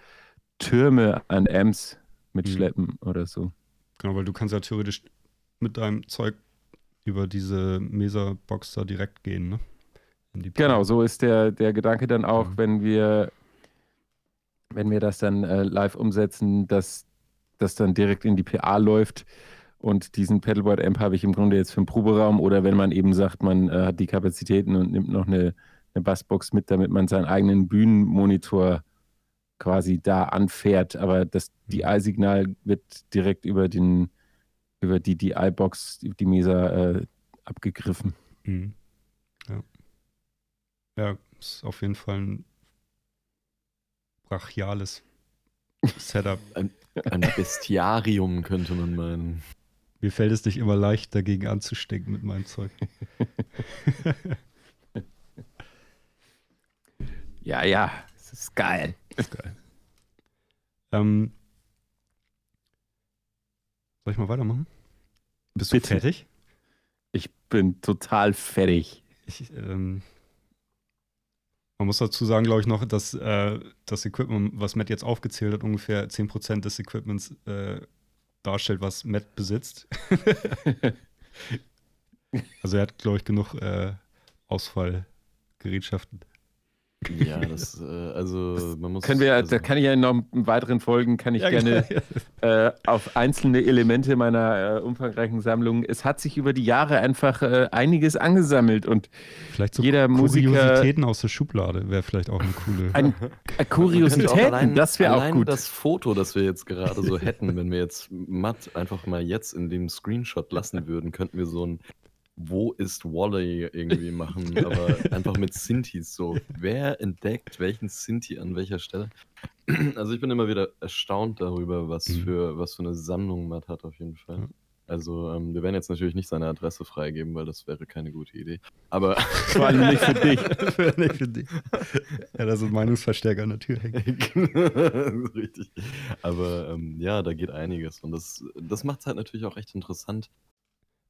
Türme an Amps mitschleppen mhm. oder so. Genau, weil du kannst ja theoretisch mit deinem Zeug über diese Mesa-Box da direkt gehen, ne? Genau, so ist der, der Gedanke dann auch, mhm. wenn wir wenn wir das dann äh, live umsetzen, dass das dann direkt in die PA läuft. Und diesen Pedalboard-Amp habe ich im Grunde jetzt für den Proberaum oder wenn man eben sagt, man äh, hat die Kapazitäten und nimmt noch eine, eine Bassbox mit, damit man seinen eigenen Bühnenmonitor quasi da anfährt. Aber das DI-Signal wird direkt über, den, über die DI-Box, die Mesa äh, abgegriffen. Mhm. Ja. Ja, ist auf jeden Fall ein brachiales Setup. Ein, ein Bestiarium könnte man meinen. Mir fällt es nicht immer leicht, dagegen anzustecken mit meinem Zeug. ja, ja, es ist geil. Ist geil. Ähm, soll ich mal weitermachen? Bist du Bitte? fertig? Ich bin total fertig. Ich, ähm, man muss dazu sagen, glaube ich, noch, dass äh, das Equipment, was Matt jetzt aufgezählt hat, ungefähr 10% des Equipments äh, darstellt, was Matt besitzt. also er hat, glaube ich, genug äh, Ausfallgerätschaften. Ja, das, äh, also man muss. Können wir, also, da kann ich ja noch in weiteren Folgen, kann ich ja, gerne genau. äh, auf einzelne Elemente meiner äh, umfangreichen Sammlung. Es hat sich über die Jahre einfach äh, einiges angesammelt und vielleicht so jeder Kuriositäten aus der Schublade wäre vielleicht auch eine coole. Ein, äh, Kuriositäten, allein, das wäre auch gut. Das Foto, das wir jetzt gerade so hätten, wenn wir jetzt Matt einfach mal jetzt in dem Screenshot lassen würden, könnten wir so ein wo ist Wally irgendwie machen, aber einfach mit Sintis so. Wer entdeckt welchen Sinti an welcher Stelle? Also ich bin immer wieder erstaunt darüber, was mhm. für, was für eine Sammlung Matt hat auf jeden Fall. Also ähm, wir werden jetzt natürlich nicht seine Adresse freigeben, weil das wäre keine gute Idee. Aber vor allem nicht für dich. nicht für dich. Ja, da sind Meinungsverstärker an der Tür hängen. Richtig. Aber ähm, ja, da geht einiges. Und das, das macht es halt natürlich auch recht interessant,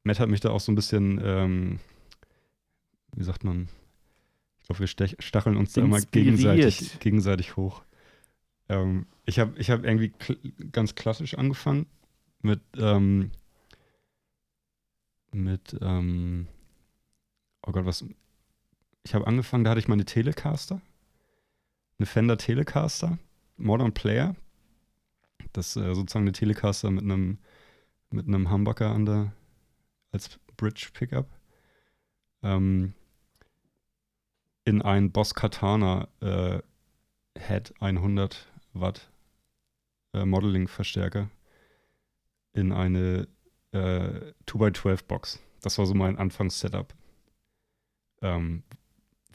Matt hat mich da auch so ein bisschen, ähm, wie sagt man, ich glaube, wir stacheln uns da immer gegenseitig, gegenseitig hoch. Ähm, ich habe ich hab irgendwie kl ganz klassisch angefangen mit, ähm, mit, ähm, oh Gott, was, ich habe angefangen, da hatte ich meine Telecaster, eine Fender Telecaster, Modern Player, das ist äh, sozusagen eine Telecaster mit einem, mit einem Humbucker an der, als Bridge Pickup ähm, in ein Boss Katana äh, Head 100 Watt äh, Modeling Verstärker in eine äh, 2x12 Box. Das war so mein Anfangs-Setup. Ähm,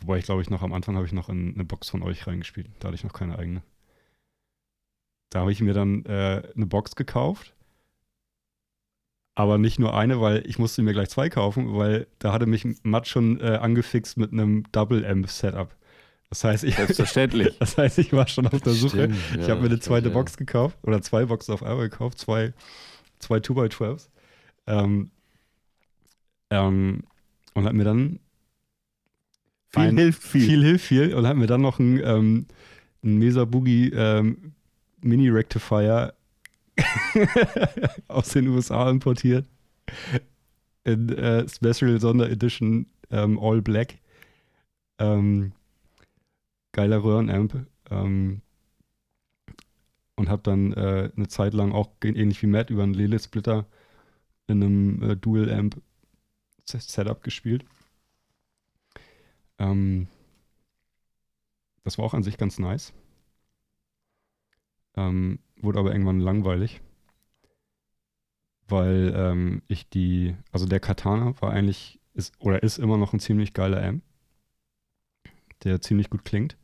wobei ich glaube ich noch am Anfang habe ich noch in eine Box von euch reingespielt. Da hatte ich noch keine eigene. Da habe ich mir dann äh, eine Box gekauft aber nicht nur eine, weil ich musste mir gleich zwei kaufen, weil da hatte mich Matt schon äh, angefixt mit einem Double-Amp-Setup. Das heißt, ich, Selbstverständlich. das heißt, ich war schon auf der Suche. Stimmt, ich ja, habe mir eine zweite ja. Box gekauft oder zwei Boxen auf einmal gekauft, zwei, zwei 2x12s. Ähm, ähm, und habe mir dann Viel Ein- hilft viel. viel hilft viel und habe mir dann noch ein, ähm, Mesa Boogie ähm, Mini Rectifier aus den USA importiert. In äh, Special Sonderedition ähm, All Black. Ähm, geiler Röhrenamp. Ähm, und habe dann äh, eine Zeit lang auch ähnlich wie Matt über einen Lilith Splitter in einem äh, Dual Amp Setup gespielt. Ähm, das war auch an sich ganz nice. Ähm, wurde aber irgendwann langweilig. Weil ähm, ich die, also der Katana war eigentlich, ist, oder ist immer noch ein ziemlich geiler Amp, der ziemlich gut klingt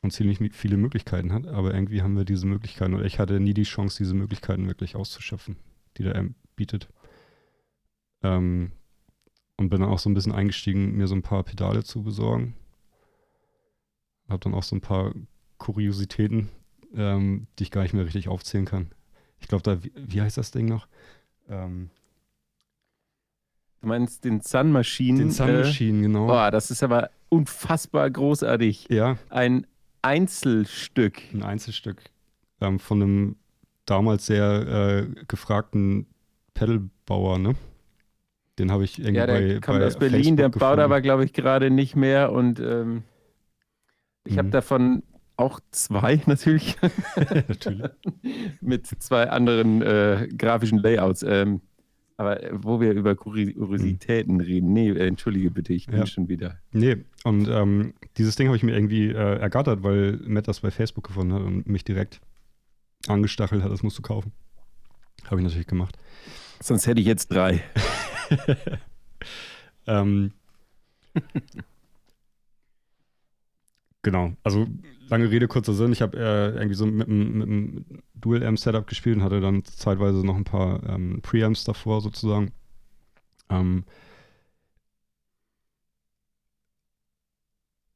und ziemlich viele Möglichkeiten hat, aber irgendwie haben wir diese Möglichkeiten, oder ich hatte nie die Chance, diese Möglichkeiten wirklich auszuschöpfen, die der Amp bietet. Ähm, und bin dann auch so ein bisschen eingestiegen, mir so ein paar Pedale zu besorgen. Hab dann auch so ein paar Kuriositäten, ähm, die ich gar nicht mehr richtig aufzählen kann. Ich glaube, da, wie, wie heißt das Ding noch? Ähm, Du meinst den Sun Machine? den Sun Machine, Äh, genau. boah, das ist aber unfassbar großartig. Ja, Ein Einzelstück. ein Einzelstück ähm, von einem damals sehr äh, gefragten Pedalbauer, ne? Den habe ich irgendwie Ja, der bei, kommt bei aus Berlin, der Facebook baut gefunden. aber, glaube ich, gerade nicht mehr. Und ähm, ich habe Mhm. davon auch zwei natürlich Natürlich. mit zwei anderen äh, grafischen Layouts. Ähm, aber wo wir über Kuriositäten reden, nee, äh, entschuldige bitte, ich bin Ja. schon wieder. Nee, und ähm, dieses Ding habe ich mir irgendwie äh, ergattert, weil Matt das bei Facebook gefunden hat und mich direkt angestachelt hat, das musst du kaufen. Habe ich natürlich gemacht. Sonst hätte ich jetzt drei. ähm, genau, also lange Rede, kurzer Sinn. Ich habe äh, irgendwie so mit einem Dual-Amp-Setup gespielt und hatte dann zeitweise noch ein paar ähm, Preamps davor sozusagen. Ähm,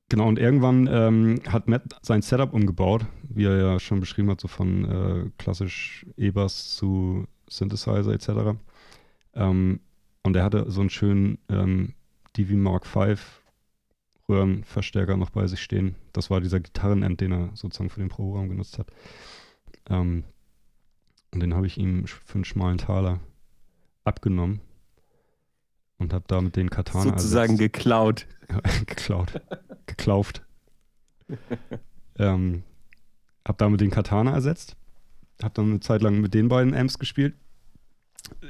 Genau, und irgendwann ähm, hat Matt sein Setup umgebaut, wie er ja schon beschrieben hat, so von äh, klassisch E-Bass zu Synthesizer etc. Ähm, und er hatte so einen schönen ähm, DV Mark V Röhrenverstärker noch bei sich stehen. Das war dieser Gitarrenamp, den er sozusagen für den Proberaum genutzt hat. Ähm, und den habe ich ihm für einen schmalen Taler abgenommen und habe damit den Katana Sozusagen ersetzt. geklaut. geklaut. Geklauft. ähm, hab damit den Katana ersetzt. Hab dann eine Zeit lang mit den beiden Amps gespielt.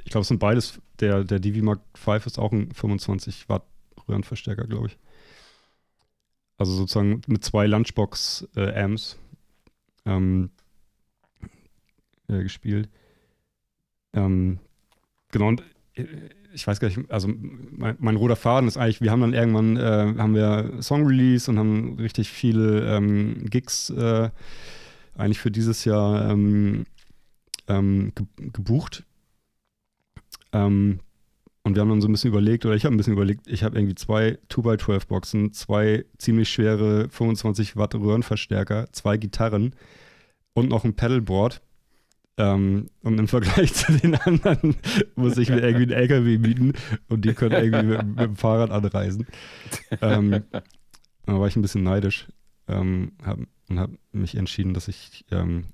Ich glaube, es sind beides. Der, der DV Mark V ist auch ein 25 Watt Röhrenverstärker, glaube ich. Also sozusagen mit zwei Lunchbox äh, ähm, äh, gespielt. Ähm, genau, und äh, ich weiß gar nicht, also mein, mein roter Faden ist eigentlich, wir haben dann irgendwann, äh, haben wir Song Release und haben richtig viele ähm, Gigs äh, eigentlich für dieses Jahr ähm, ähm, ge gebucht. Ähm, und wir haben dann so ein bisschen überlegt, oder ich habe ein bisschen überlegt, ich habe irgendwie zwei 2x12 Boxen, zwei ziemlich schwere 25 Watt Röhrenverstärker, zwei Gitarren und noch ein Pedalboard. Ähm, und im Vergleich zu den anderen muss ich mir irgendwie einen LKW mieten und die können irgendwie mit, mit dem Fahrrad anreisen. Ähm, da war ich ein bisschen neidisch ähm, hab, und habe mich entschieden, dass ich, ähm,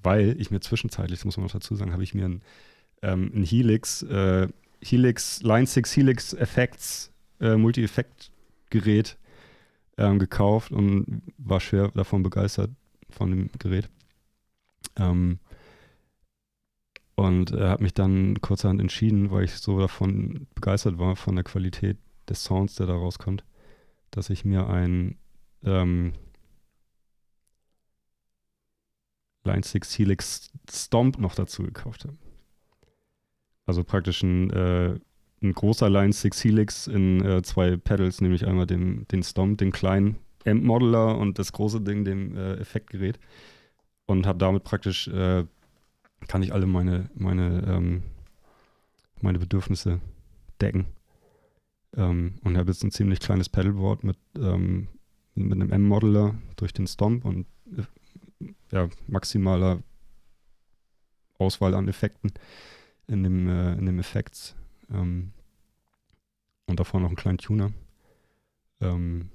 weil ich mir zwischenzeitlich, das muss man noch dazu sagen, habe ich mir ein, ähm, ein Helix, äh, Helix, Line 6 Helix Effects äh, Multi-Effekt-Gerät ähm, gekauft und war schwer davon begeistert, von dem Gerät. Ähm, und äh, habe mich dann kurzerhand entschieden, weil ich so davon begeistert war, von der Qualität des Sounds, der da rauskommt, dass ich mir ein ähm, Line 6 Helix Stomp noch dazu gekauft habe. Also praktisch ein, äh, ein großer Line 6 Helix in äh, zwei Pedals, nämlich einmal den, den Stomp, den kleinen Amp-Modeler und das große Ding, dem äh, Effektgerät. Und habe damit praktisch, äh, kann ich alle meine, meine, ähm, meine Bedürfnisse decken. Ähm, und habe jetzt ein ziemlich kleines Pedalboard mit ähm, mit einem M-Modeler durch den Stomp und äh, ja, maximaler Auswahl an Effekten in dem, äh, in dem Effekts. Ähm, und davor noch einen kleinen Tuner. Ähm,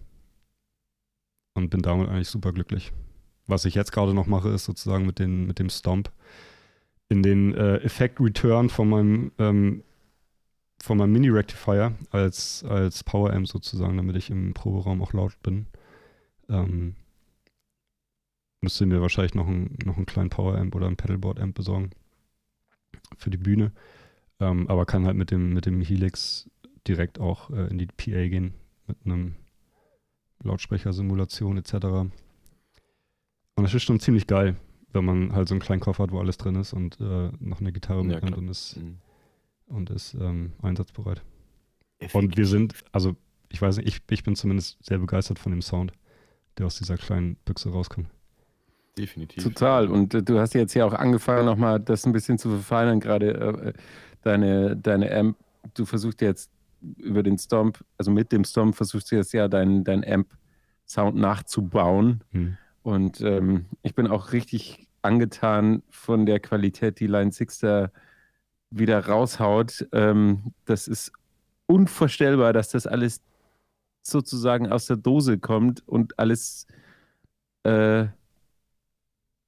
und bin damit eigentlich super glücklich. Was ich jetzt gerade noch mache, ist sozusagen mit, den, mit dem Stomp in den äh, Effekt Return von meinem ähm, von meinem Mini-Rectifier als, als Power-Amp sozusagen, damit ich im Proberaum auch laut bin. Ähm, müsste mir wahrscheinlich noch, ein, noch einen kleinen Power-Amp oder ein Pedalboard-Amp besorgen für die Bühne. Ähm, aber kann halt mit dem, mit dem Helix direkt auch äh, in die PA gehen, mit einem Lautsprechersimulation etc. Und das ist schon ziemlich geil, wenn man halt so einen kleinen Koffer hat, wo alles drin ist und äh, noch eine Gitarre ja, mitnimmt und ist, mhm. und ist ähm, einsatzbereit. Effektiv. Und wir sind, also ich weiß nicht, ich, ich bin zumindest sehr begeistert von dem Sound, der aus dieser kleinen Büchse rauskommt. Definitiv. Total. Und äh, du hast jetzt ja auch angefangen, nochmal das ein bisschen zu verfeinern, gerade äh, deine, deine Amp. Du versuchst jetzt über den Stomp, also mit dem Stomp versuchst du jetzt ja deinen dein Amp-Sound nachzubauen. Hm. Und ähm, ich bin auch richtig angetan von der Qualität, die Line 6 da wieder raushaut. Ähm, das ist unvorstellbar, dass das alles sozusagen aus der Dose kommt und alles äh,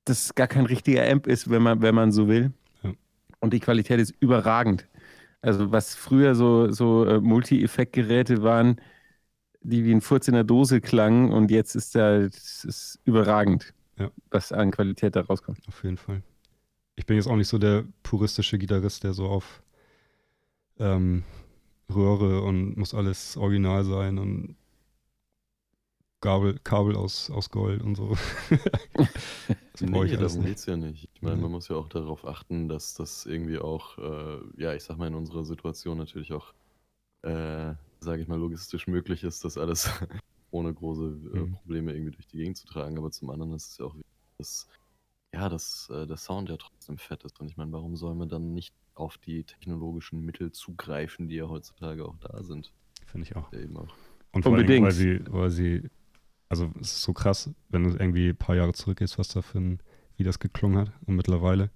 das gar kein richtiger Amp ist, wenn man, wenn man so will. Ja. Und die Qualität ist überragend. Also was früher so, so äh, Multi-Effekt-Geräte waren, die wie ein Furz in der Dose klangen und jetzt ist da ist überragend, ja. was an Qualität da rauskommt. Auf jeden Fall. Ich bin jetzt auch nicht so der puristische Gitarrist, der so auf ähm, Röhre und muss alles original sein und Kabel, Kabel aus, aus Gold und so. das nee, ich darum geht es ja nicht. Ich meine, mhm. man muss ja auch darauf achten, dass das irgendwie auch, äh, ja, ich sag mal, in unserer Situation natürlich auch, äh, sage ich mal, logistisch möglich ist, das alles ohne große äh, mhm. Probleme irgendwie durch die Gegend zu tragen. Aber zum anderen ist es ja auch wichtig, dass, ja, dass äh, der Sound ja trotzdem fett ist. Und ich meine, warum soll man dann nicht auf die technologischen Mittel zugreifen, die ja heutzutage auch da sind? Finde ich auch. Ja, eben auch. Und vor allem, weil sie, weil sie also es ist so krass, wenn du irgendwie ein paar Jahre zurückgehst, was da für ein, wie das geklungen hat. Und mittlerweile,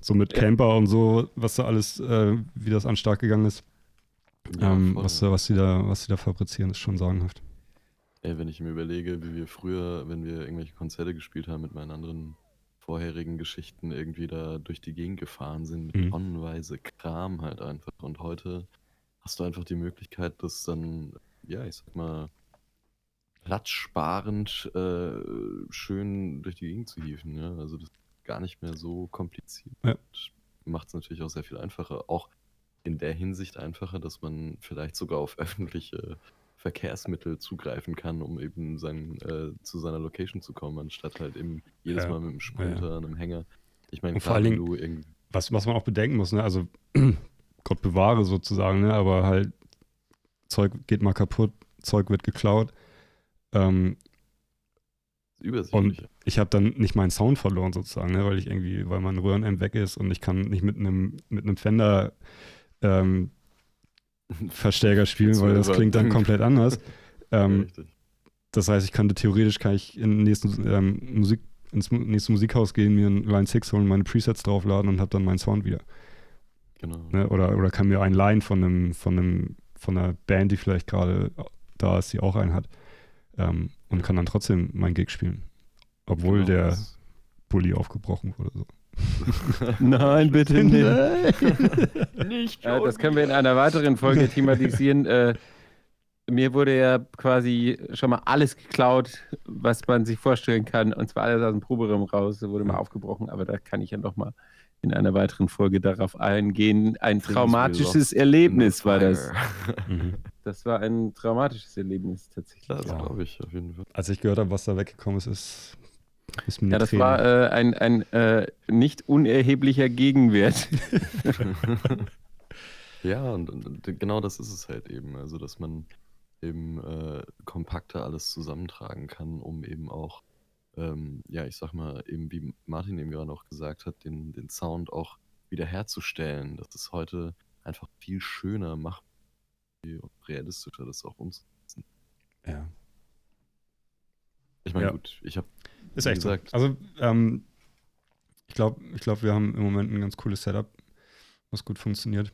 so mit ja. Camper und so, was da alles, äh, wie das an Start gegangen ist, ja, ähm, was, was, sie da, was sie da fabrizieren, ist schon sagenhaft. Ey, wenn ich mir überlege, wie wir früher, wenn wir irgendwelche Konzerte gespielt haben mit meinen anderen vorherigen Geschichten, irgendwie da durch die Gegend gefahren sind, mit mhm. tonnenweise Kram halt einfach. Und heute hast du einfach die Möglichkeit, das dann, ja, ich sag mal, platzsparend äh, schön durch die Gegend zu hieven. Ja? Also das ist gar nicht mehr so kompliziert. Ja. Macht es natürlich auch sehr viel einfacher. Auch in der Hinsicht einfacher, dass man vielleicht sogar auf öffentliche Verkehrsmittel zugreifen kann, um eben sein, äh, zu seiner Location zu kommen, anstatt halt eben jedes ja. Mal mit einem Sprinter, ja. einem Hänger. Ich meine, vor allen Dingen, was, was man auch bedenken muss, ne? also Gott bewahre sozusagen, ne? aber halt Zeug geht mal kaputt, Zeug wird geklaut ähm, und ich habe dann nicht meinen Sound verloren sozusagen, ne, weil ich irgendwie, weil mein Röhrenamp weg ist und ich kann nicht mit einem mit einem Fender ähm, Verstärker spielen, weil das klingt dann komplett anders. ähm, das heißt, ich könnte theoretisch kann ich in nächsten, ähm, Musik, ins nächste Musikhaus gehen, mir ein Line 6 holen, meine Presets draufladen und habe dann meinen Sound wieder. Genau. Ne, oder, oder kann mir ein Line von einem, von einem, von einer Band, die vielleicht gerade da ist, die auch einen hat ähm, und kann dann trotzdem mein Gig spielen. Obwohl genau, der Bulli aufgebrochen wurde. So. Nein, bitte nicht. nicht äh, das können wir in einer weiteren Folge thematisieren. Äh, mir wurde ja quasi schon mal alles geklaut, was man sich vorstellen kann. Und zwar alles aus dem Proberaum raus. Wurde mal aufgebrochen, aber da kann ich ja noch mal in einer weiteren Folge darauf eingehen. Ein traumatisches Erlebnis war das. Mhm. Das war ein traumatisches Erlebnis tatsächlich. Das ja. glaube ich auf jeden Fall. Als ich gehört habe, was da weggekommen ist, ist, ist mir Ja, das war äh, ein, ein äh, nicht unerheblicher Gegenwert. ja, und, und, genau das ist es halt eben. Also, dass man eben äh, kompakter alles zusammentragen kann, um eben auch ähm, ja, ich sag mal, eben wie Martin eben gerade auch gesagt hat, den, den Sound auch wiederherzustellen. Das ist heute einfach viel schöner, machbar und realistischer, das auch umzusetzen. Ja. Ich meine, ja. gut, ich habe. Ist echt gesagt. So. Also, ähm, ich glaube, ich glaub, wir haben im Moment ein ganz cooles Setup, was gut funktioniert.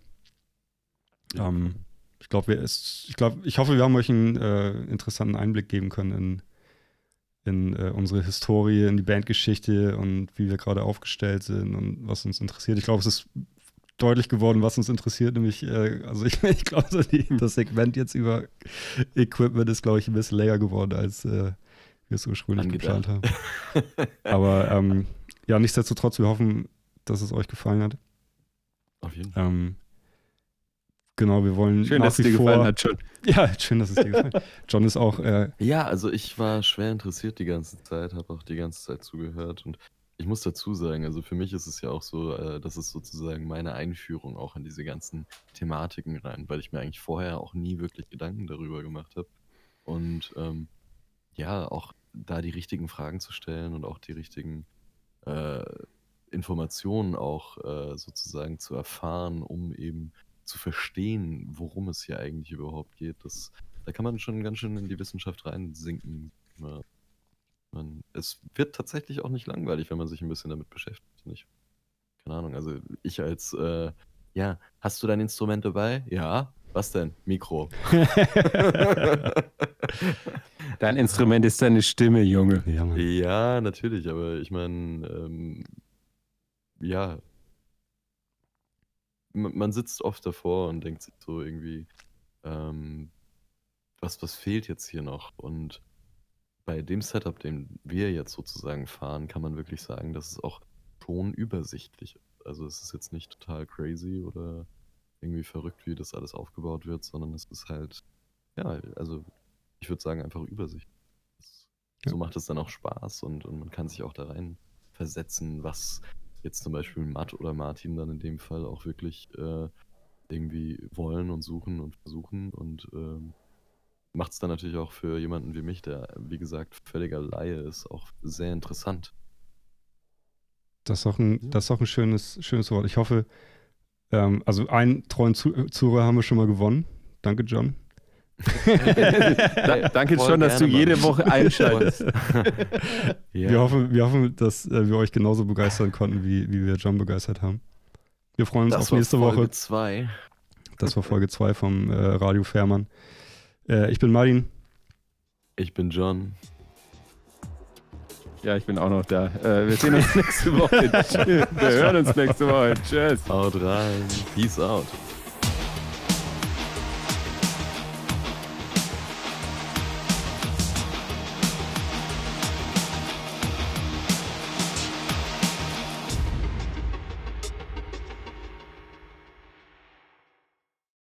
Ja. Ähm, ich glaube, ich glaube, ich hoffe, wir haben euch einen äh, interessanten Einblick geben können in, in äh, unsere Historie, in die Bandgeschichte und wie wir gerade aufgestellt sind und was uns interessiert. Ich glaube, es ist deutlich geworden, was uns interessiert, nämlich, äh, also ich, ich glaube, so das Segment jetzt über Equipment ist, glaube ich, ein bisschen länger geworden, als äh, wir es ursprünglich Angedacht. geplant haben. Aber ähm, ja, nichtsdestotrotz, wir hoffen, dass es euch gefallen hat. Auf jeden Fall. Ähm, Genau, wir wollen. Schön, dass es dir vor... gefallen hat, John. Ja, schön, dass es dir gefallen hat. John ist auch. Äh... ja, also ich war schwer interessiert die ganze Zeit, habe auch die ganze Zeit zugehört und ich muss dazu sagen, also für mich ist es ja auch so, äh, das ist sozusagen meine Einführung auch in diese ganzen Thematiken rein, weil ich mir eigentlich vorher auch nie wirklich Gedanken darüber gemacht habe. Und ähm, ja, auch da die richtigen Fragen zu stellen und auch die richtigen äh, Informationen auch äh, sozusagen zu erfahren, um eben zu verstehen, worum es hier eigentlich überhaupt geht, das, da kann man schon ganz schön in die Wissenschaft reinsinken. Ja. Man, es wird tatsächlich auch nicht langweilig, wenn man sich ein bisschen damit beschäftigt. Nicht? Keine Ahnung, also ich als, äh, ja, hast du dein Instrument dabei? Ja. Was denn? Mikro. dein Instrument ist deine Stimme, Junge. Ja, ja natürlich, aber ich meine, ähm, ja, man sitzt oft davor und denkt sich so irgendwie, ähm, was, was fehlt jetzt hier noch? Und bei dem Setup, den wir jetzt sozusagen fahren, kann man wirklich sagen, dass es auch schon übersichtlich ist. Also es ist jetzt nicht total crazy oder irgendwie verrückt, wie das alles aufgebaut wird, sondern es ist halt, ja, also ich würde sagen, einfach Übersicht. So macht es dann auch Spaß und, und man kann sich auch da rein versetzen, was jetzt zum Beispiel Matt oder Martin dann in dem Fall auch wirklich äh, irgendwie wollen und suchen und versuchen und ähm, macht es dann natürlich auch für jemanden wie mich, der wie gesagt völliger Laie ist, auch sehr interessant. Das ist auch ein, ja. das ist auch ein schönes, schönes Wort. Ich hoffe, ähm, also einen treuen Zuhörer haben wir schon mal gewonnen. Danke, John. Danke schon, dass du jede Woche einschaltest. ja. wir, hoffen, wir hoffen, dass äh, wir euch genauso begeistern konnten, wie, wie wir John begeistert haben. Wir freuen uns das auf nächste Folge Woche. Zwei. Das war Folge 2 vom äh, Radio Fährmann. Äh, ich bin Martin. Ich bin John. Ja, ich bin auch noch da. Äh, wir sehen uns nächste Woche. wir hören uns nächste Woche. Tschüss. Haut rein. Peace out.